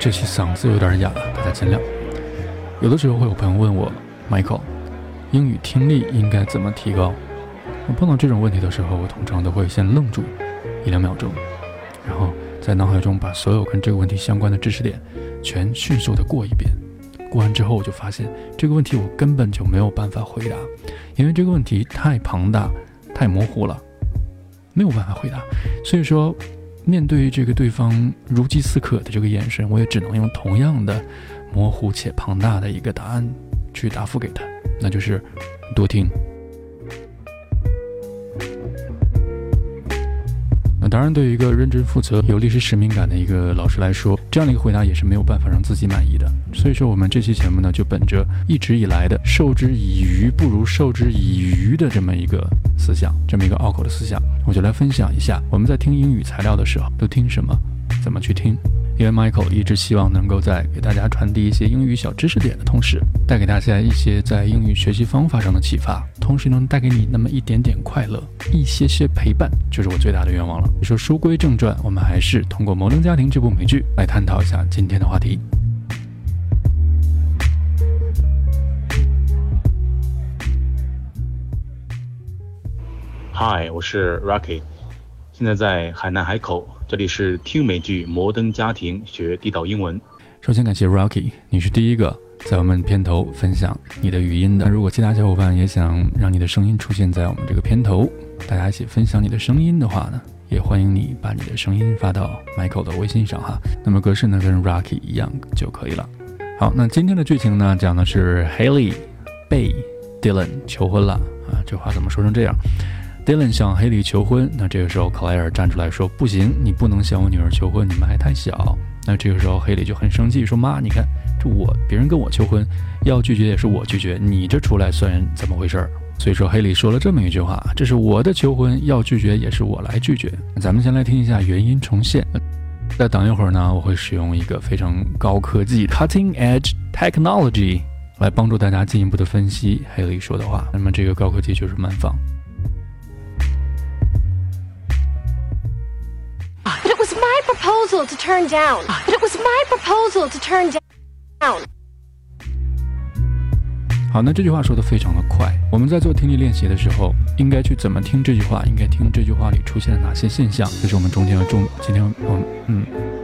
这期嗓子有点哑，大家见谅。有的时候会有朋友问我，Michael，英语听力应该怎么提高？我碰到这种问题的时候，我通常都会先愣住一两秒钟，然后在脑海中把所有跟这个问题相关的知识点全迅速的过一遍。过完之后，我就发现这个问题我根本就没有办法回答，因为这个问题太庞大、太模糊了，没有办法回答。所以说。面对这个对方如饥似渴的这个眼神，我也只能用同样的模糊且庞大的一个答案去答复给他，那就是多听。当然，对于一个认真负责、有历史使命感的一个老师来说，这样的一个回答也是没有办法让自己满意的。所以说，我们这期节目呢，就本着一直以来的“授之以鱼不如授之以渔”的这么一个思想，这么一个拗口的思想，我就来分享一下我们在听英语材料的时候都听什么，怎么去听。因为 Michael 一直希望能够在给大家传递一些英语小知识点的同时，带给大家一些在英语学习方法上的启发，同时能带给你那么一点点快乐，一些些陪伴，就是我最大的愿望了。说书归正传，我们还是通过《摩登家庭》这部美剧来探讨一下今天的话题。Hi，我是 Rocky，现在在海南海口。这里是听美剧《摩登家庭》学地道英文。首先感谢 Rocky，你是第一个在我们片头分享你的语音的。如果其他小伙伴也想让你的声音出现在我们这个片头，大家一起分享你的声音的话呢，也欢迎你把你的声音发到 Michael 的微信上哈。那么格式呢跟 Rocky 一样就可以了。好，那今天的剧情呢讲的是 Haley 被 Dylan 求婚了啊，这话怎么说成这样？Dylan 向黑莉求婚，那这个时候克莱尔站出来说：“不行，你不能向我女儿求婚，你们还太小。”那这个时候黑莉就很生气，说：“妈，你看，这我别人跟我求婚，要拒绝也是我拒绝，你这出来算怎么回事？”所以说黑莉说了这么一句话：“这是我的求婚，要拒绝也是我来拒绝。”咱们先来听一下原音重现。再等一会儿呢，我会使用一个非常高科技 （cutting edge technology） 来帮助大家进一步的分析黑莉说的话。那么这个高科技就是慢放。Proposal to turn down. But it was my proposal to turn down. 好，那这句话说的非常的快。我们在做听力练习的时候，应该去怎么听这句话？应该听这句话里出现了哪些现象？这是我们中间要重，今天我嗯。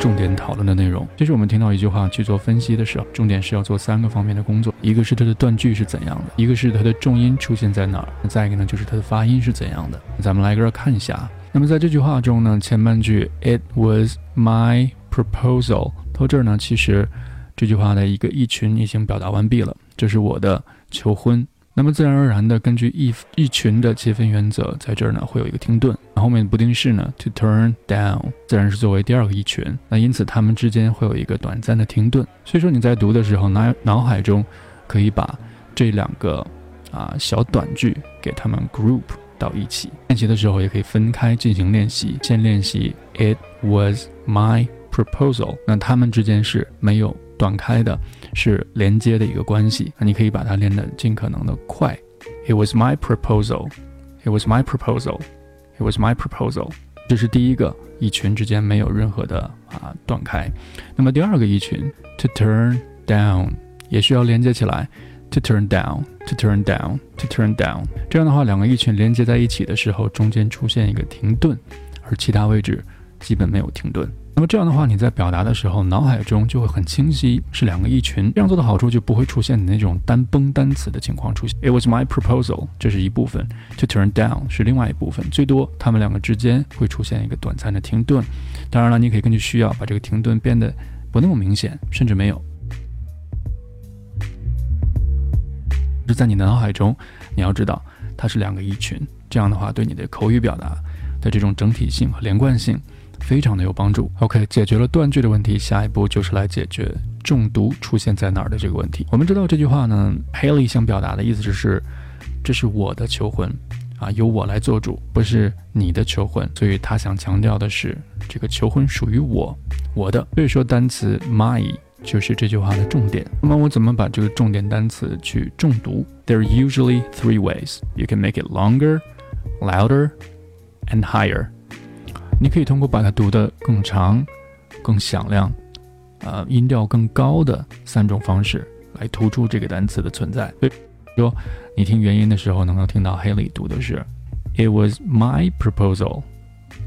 重点讨论的内容，就是我们听到一句话去做分析的时候，重点是要做三个方面的工作：一个是它的断句是怎样的，一个是它的重音出现在哪儿，再一个呢就是它的发音是怎样的。咱们来个看一下。那么在这句话中呢，前半句 It was my proposal，到这儿呢，其实这句话的一个意群已经表达完毕了，这是我的求婚。那么自然而然的，根据一一群的切分原则，在这儿呢会有一个停顿，那后面的不定式呢 to turn down 自然是作为第二个一群，那因此它们之间会有一个短暂的停顿。所以说你在读的时候，脑脑海中可以把这两个啊小短句给它们 group 到一起。练习的时候也可以分开进行练习，先练习 It was my proposal，那它们之间是没有。断开的是连接的一个关系，那你可以把它练得尽可能的快。It was my proposal. It was my proposal. It was my proposal. 这是第一个一群之间没有任何的啊断开。那么第二个一群 to turn down 也需要连接起来。To turn down, to turn down, to turn down。这样的话，两个一群连接在一起的时候，中间出现一个停顿，而其他位置基本没有停顿。那么这样的话，你在表达的时候，脑海中就会很清晰，是两个一群。这样做的好处就不会出现你那种单崩单词的情况出现。It was my proposal，这是一部分；to turn down 是另外一部分。最多他们两个之间会出现一个短暂的停顿。当然了，你可以根据需要把这个停顿变得不那么明显，甚至没有。是在你的脑海中，你要知道它是两个一群。这样的话，对你的口语表达的这种整体性和连贯性。非常的有帮助。OK，解决了断句的问题，下一步就是来解决重读出现在哪儿的这个问题。我们知道这句话呢，Haley 想表达的意思就是，这是我的求婚啊，由我来做主，不是你的求婚。所以他想强调的是，这个求婚属于我，我的。所以说单词 my 就是这句话的重点。那么我怎么把这个重点单词去重读？There are usually three ways you can make it longer, louder, and higher. 你可以通过把它读得更长、更响亮，呃，音调更高的三种方式来突出这个单词的存在。对说，你听原音的时候，能够听到 Haley 读的是 "It was my proposal."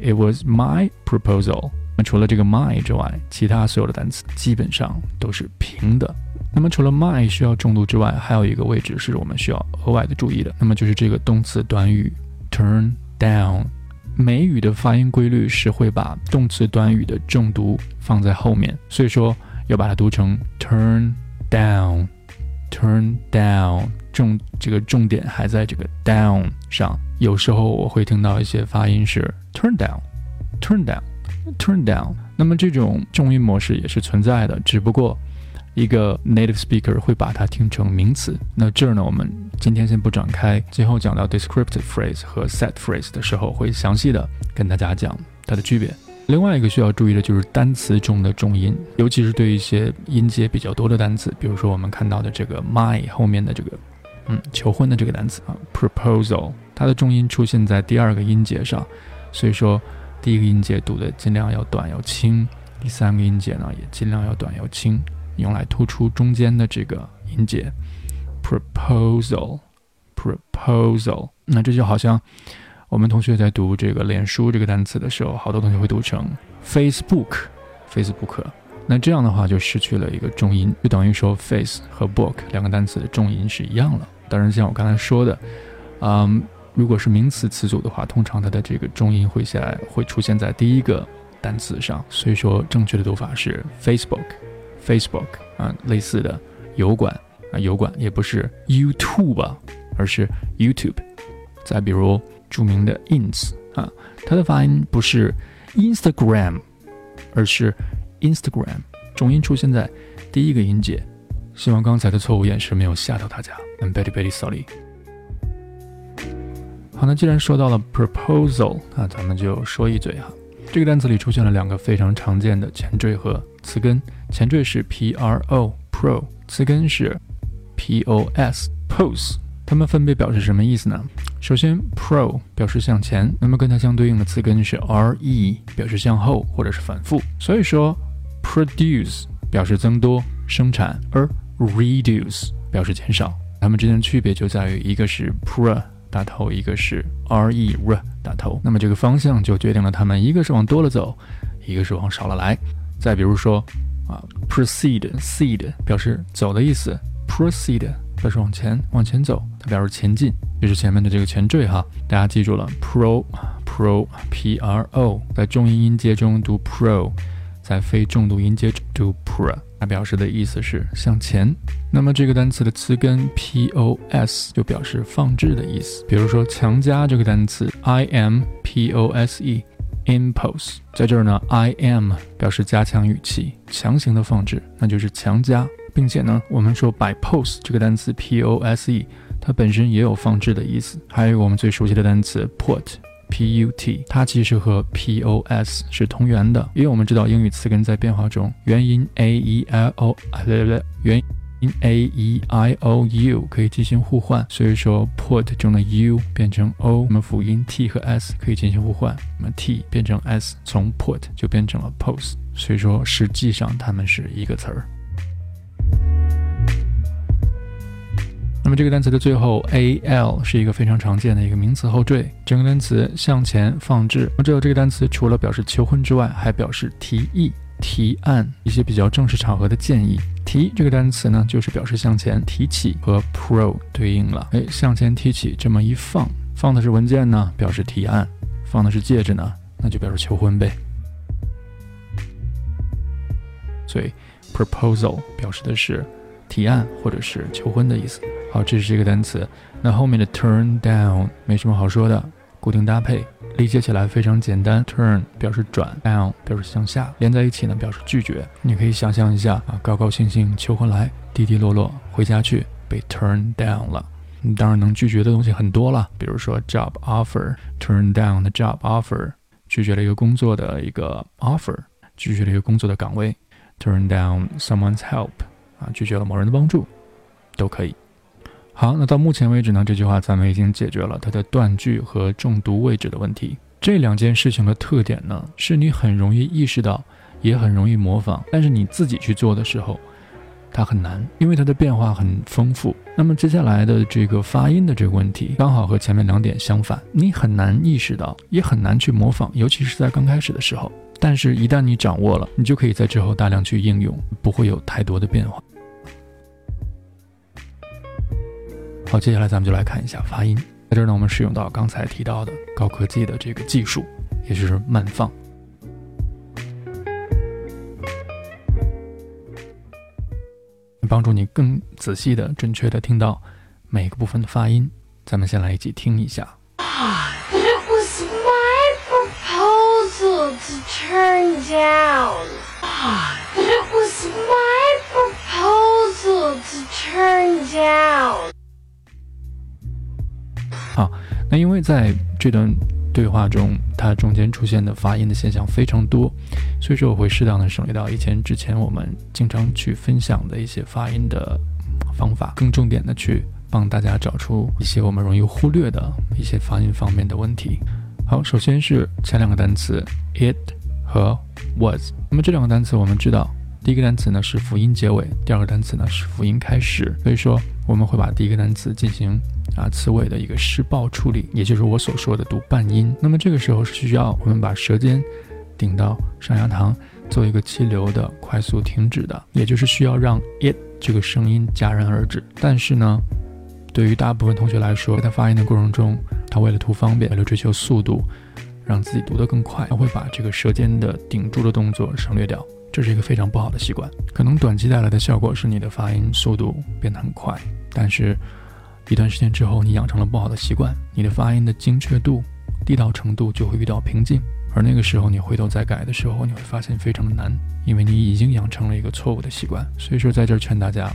It was my proposal。那除了这个 my 之外，其他所有的单词基本上都是平的。那么除了 my 需要重读之外，还有一个位置是我们需要额外的注意的，那么就是这个动词短语 turn down。美语的发音规律是会把动词短语的重读放在后面，所以说要把它读成 turn down，turn down，重这个重点还在这个 down 上。有时候我会听到一些发音是 turn down，turn down，turn down。那么这种重音模式也是存在的，只不过。一个 native speaker 会把它听成名词。那这儿呢，我们今天先不展开，最后讲到 descriptive phrase 和 set phrase 的时候，会详细的跟大家讲它的区别。另外一个需要注意的就是单词中的重音，尤其是对一些音节比较多的单词，比如说我们看到的这个 my 后面的这个，嗯，求婚的这个单词啊，proposal，它的重音出现在第二个音节上，所以说第一个音节读的尽量要短要轻，第三个音节呢也尽量要短要轻。用来突出中间的这个音节，proposal，proposal。那这就好像我们同学在读这个脸书这个单词的时候，好多同学会读成 Facebook，Facebook。那这样的话就失去了一个重音，就等于说 face 和 book 两个单词的重音是一样了。当然，像我刚才说的，嗯，如果是名词词组的话，通常它的这个重音会在会出现在第一个单词上，所以说正确的读法是 Facebook。Facebook 啊，类似的油管啊，油管也不是 YouTube，而是 YouTube。再比如著名的 Ins 啊，它的发音不是 Instagram，而是 Instagram，重音出现在第一个音节。希望刚才的错误演示没有吓到大家。I'm very very sorry。好，那既然说到了 proposal，那咱们就说一嘴哈。这个单词里出现了两个非常常见的前缀和词根，前缀是 pro，pro，词根是 pos，pose，它们分别表示什么意思呢？首先，pro 表示向前，那么跟它相对应的词根是 re，表示向后或者是反复。所以说，produce 表示增多、生产，而 reduce 表示减少。它们之间的区别就在于一个是 pro。打头，一个是 r e r 打头，那么这个方向就决定了它们一个是往多了走，一个是往少了来。再比如说啊，proceed，seed 表示走的意思，proceed 表示往前往前走，它表示前进，就是前面的这个前缀哈。大家记住了，pro，pro，p r o，在重音音节中读 pro，在非重读音节读 pro。它表示的意思是向前，那么这个单词的词根 pos 就表示放置的意思。比如说强加这个单词 i m p o s e impose，在这儿呢 i m 表示加强语气，强行的放置，那就是强加，并且呢我们说 by pose 这个单词 p o s e 它本身也有放置的意思。还有我们最熟悉的单词 put。put，它其实和 pos 是同源的，因为我们知道英语词根在变化中，元音 a e i o，啊对对对，元音 a e i o u 可以进行互换，所以说 put 中的 u 变成 o，那么辅音 t 和 s 可以进行互换，那么 t 变成 s，从 put 就变成了 pose，所以说实际上它们是一个词儿。那么这个单词的最后 a l 是一个非常常见的一个名词后缀，整个单词向前放置。那么这这个单词除了表示求婚之外，还表示提议、提案一些比较正式场合的建议。提这个单词呢，就是表示向前提起，和 pro 对应了。哎，向前提起这么一放，放的是文件呢，表示提案；放的是戒指呢，那就表示求婚呗。所以 proposal 表示的是。提案或者是求婚的意思。好，这是这个单词。那后面的 turn down 没什么好说的，固定搭配，理解起来非常简单。turn 表示转，down 表示向下，连在一起呢表示拒绝。你可以想象一下啊，高高兴兴求婚来，低低落落回家去，被 turn down 了。当然能拒绝的东西很多了，比如说 job offer，turn down the job offer，拒绝了一个工作的一个 offer，拒绝了一个工作的岗位，turn down someone's help。啊，拒绝了某人的帮助，都可以。好，那到目前为止呢，这句话咱们已经解决了它的断句和重读位置的问题。这两件事情的特点呢，是你很容易意识到，也很容易模仿，但是你自己去做的时候，它很难，因为它的变化很丰富。那么接下来的这个发音的这个问题，刚好和前面两点相反，你很难意识到，也很难去模仿，尤其是在刚开始的时候。但是，一旦你掌握了，你就可以在之后大量去应用，不会有太多的变化。好，接下来咱们就来看一下发音。在这儿呢，我们使用到刚才提到的高科技的这个技术，也就是慢放，帮助你更仔细的、准确的听到每个部分的发音。咱们先来一起听一下。It was my proposal to turn down. It was my proposal to turn down. 好，那因为在这段对话中，它中间出现的发音的现象非常多，所以说我会适当的省略到以前之前我们经常去分享的一些发音的方法，更重点的去帮大家找出一些我们容易忽略的一些发音方面的问题。好，首先是前两个单词 it 和 was，那么这两个单词我们知道。第一个单词呢是辅音结尾，第二个单词呢是辅音开始，所以说我们会把第一个单词进行啊词尾的一个失爆处理，也就是我所说的读半音。那么这个时候是需要我们把舌尖顶到上牙膛，做一个气流的快速停止的，也就是需要让 it 这个声音戛然而止。但是呢，对于大部分同学来说，在发音的过程中，他为了图方便，为了追求速度，让自己读得更快，他会把这个舌尖的顶住的动作省略掉。这是一个非常不好的习惯，可能短期带来的效果是你的发音速度变得很快，但是，一段时间之后，你养成了不好的习惯，你的发音的精确度、地道程度就会遇到瓶颈，而那个时候你回头再改的时候，你会发现非常的难，因为你已经养成了一个错误的习惯。所以说，在这儿劝大家，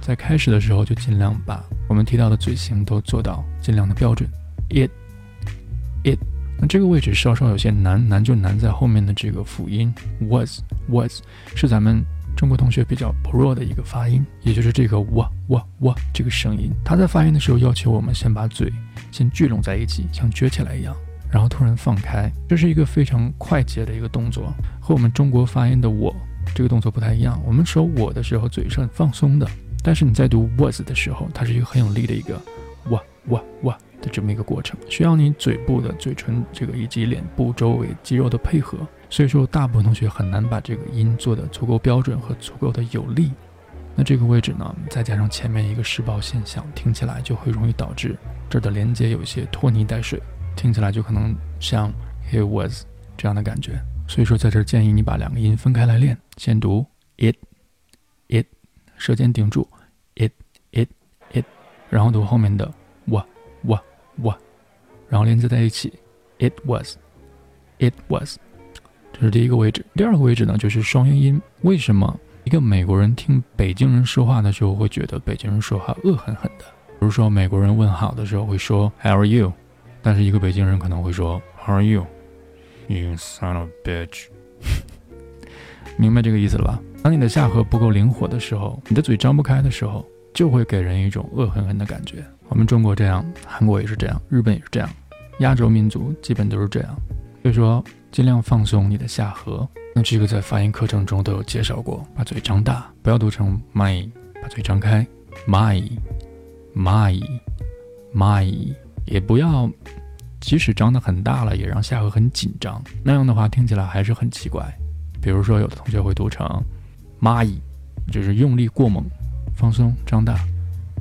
在开始的时候就尽量把我们提到的嘴型都做到尽量的标准。it，it。那这个位置稍稍有些难，难就难在后面的这个辅音 was was 是咱们中国同学比较薄弱的一个发音，也就是这个哇哇哇这个声音。他在发音的时候要求我们先把嘴先聚拢在一起，像撅起来一样，然后突然放开，这是一个非常快捷的一个动作，和我们中国发音的我这个动作不太一样。我们说我的时候嘴是很放松的，但是你在读 was 的时候，它是一个很有力的一个哇哇哇。这么一个过程，需要你嘴部的嘴唇这个以及脸部周围肌肉的配合，所以说大部分同学很难把这个音做的足够标准和足够的有力。那这个位置呢，再加上前面一个失爆现象，听起来就会容易导致这儿的连接有一些拖泥带水，听起来就可能像 he was 这样的感觉。所以说在这儿建议你把两个音分开来练，先读 it it，舌尖顶住 it it it，然后读后面的。哇，然后连接在一起，it was，it was，这是第一个位置。第二个位置呢，就是双元音。为什么一个美国人听北京人说话的时候会觉得北京人说话恶狠狠的？比如说美国人问好的时候会说 How are you？但是一个北京人可能会说 How are you？You son of bitch！明白这个意思了吧？当你的下颌不够灵活的时候，你的嘴张不开的时候，就会给人一种恶狠狠的感觉。我们中国这样，韩国也是这样，日本也是这样，亚洲民族基本都是这样。所以说，尽量放松你的下颌。那这个在发音课程中都有介绍过，把嘴张大，不要读成 my，把嘴张开，my，my，my，也不要，即使张得很大了，也让下颌很紧张，那样的话听起来还是很奇怪。比如说，有的同学会读成 my，就是用力过猛，放松张大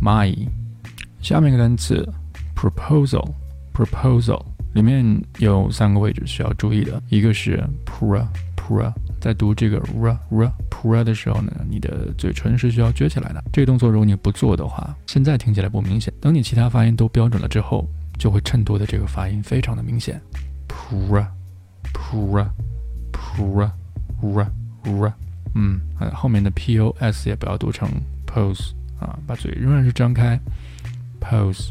，my。下面一个单词，proposal，proposal 里面有三个位置需要注意的，一个是 pra pra，在读这个 r r pra 的时候呢，你的嘴唇是需要撅起来的。这个动作如果你不做的话，现在听起来不明显，等你其他发音都标准了之后，就会衬托的这个发音非常的明显。pra pra pra ra ra，嗯，后面的 pos 也不要读成 pose 啊，把嘴仍然是张开。Pose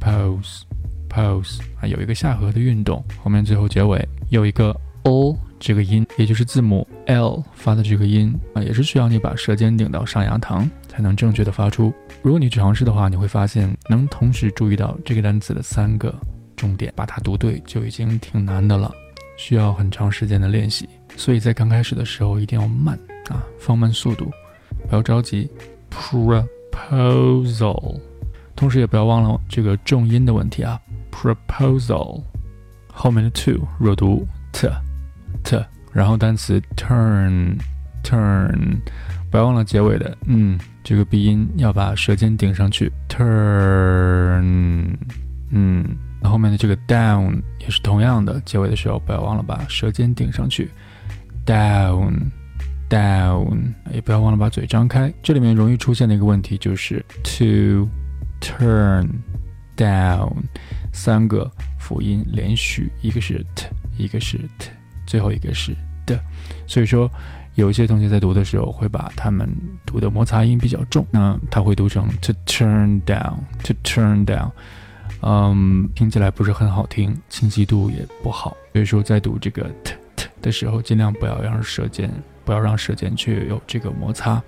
pose pose 啊，有一个下颌的运动，后面最后结尾有一个 o 这个音，也就是字母 l 发的这个音啊，也是需要你把舌尖顶到上牙膛才能正确的发出。如果你尝试的话，你会发现能同时注意到这个单词的三个重点，把它读对就已经挺难的了，需要很长时间的练习。所以在刚开始的时候一定要慢啊，放慢速度，不要着急。Proposal，同时也不要忘了这个重音的问题啊。Proposal 后面的 to 弱读 t t，然后单词 turn turn，不要忘了结尾的嗯，这个鼻音要把舌尖顶上去。Turn，嗯，那后面的这个 down 也是同样的，结尾的时候不要忘了把舌尖顶上去。Down。down，也不要忘了把嘴张开。这里面容易出现的一个问题就是 to turn down，三个辅音连续，一个是 t，一个是 t，最后一个是的。所以说，有些同学在读的时候会把他们读的摩擦音比较重，那他会读成 to turn down，to turn down，嗯，听起来不是很好听，清晰度也不好。所以说，在读这个 t t 的时候，尽量不要让舌尖。不要让舌尖去有这个摩擦，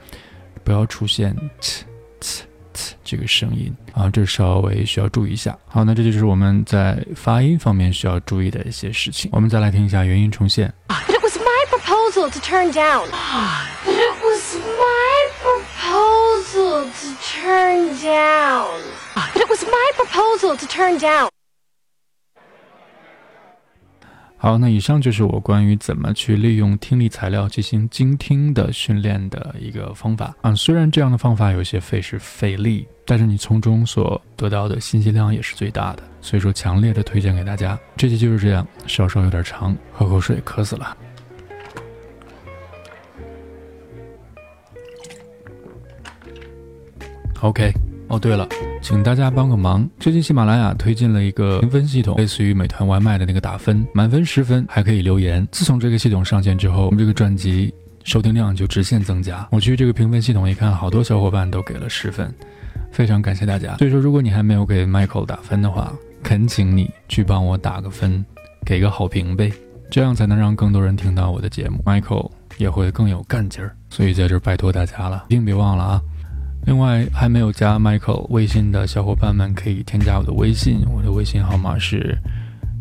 不要出现呲呲呲这个声音啊，这稍微需要注意一下。好，那这就是我们在发音方面需要注意的一些事情。我们再来听一下原音重现。But it was my proposal to turn down. But it was my proposal to turn down. But it was my proposal to turn down. 好，那以上就是我关于怎么去利用听力材料进行精听的训练的一个方法啊。虽然这样的方法有些费时费力，但是你从中所得到的信息量也是最大的，所以说强烈的推荐给大家。这期就是这样，稍稍有点长，喝口水，渴死了。OK。哦，对了，请大家帮个忙。最近喜马拉雅推进了一个评分系统，类似于美团外卖的那个打分，满分十分还可以留言。自从这个系统上线之后，我们这个专辑收听量就直线增加。我去这个评分系统一看，好多小伙伴都给了十分，非常感谢大家。所以说，如果你还没有给 Michael 打分的话，恳请你去帮我打个分，给个好评呗，这样才能让更多人听到我的节目，Michael 也会更有干劲儿。所以在这儿拜托大家了，一定别忘了啊。另外，还没有加 Michael 微信的小伙伴们可以添加我的微信，我的微信号码是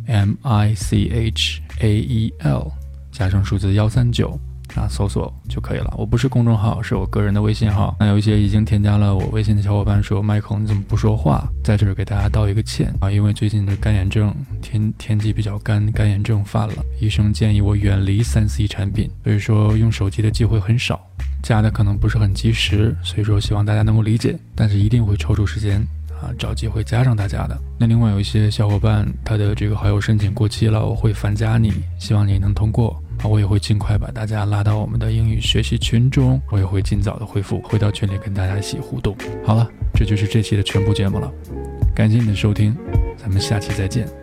M I C H A E L 加上数字幺三九。啊，搜索就可以了。我不是公众号，是我个人的微信号。那有一些已经添加了我微信的小伙伴说，Michael 你怎么不说话？在这儿给大家道一个歉啊，因为最近的干眼症天天气比较干，干眼症犯了，医生建议我远离三 C 产品，所以说用手机的机会很少。加的可能不是很及时，所以说希望大家能够理解，但是一定会抽出时间啊，找机会加上大家的。那另外有一些小伙伴，他的这个好友申请过期了，我会反加你，希望你能通过，我也会尽快把大家拉到我们的英语学习群中，我也会尽早的回复，回到群里跟大家一起互动。好了，这就是这期的全部节目了，感谢你的收听，咱们下期再见。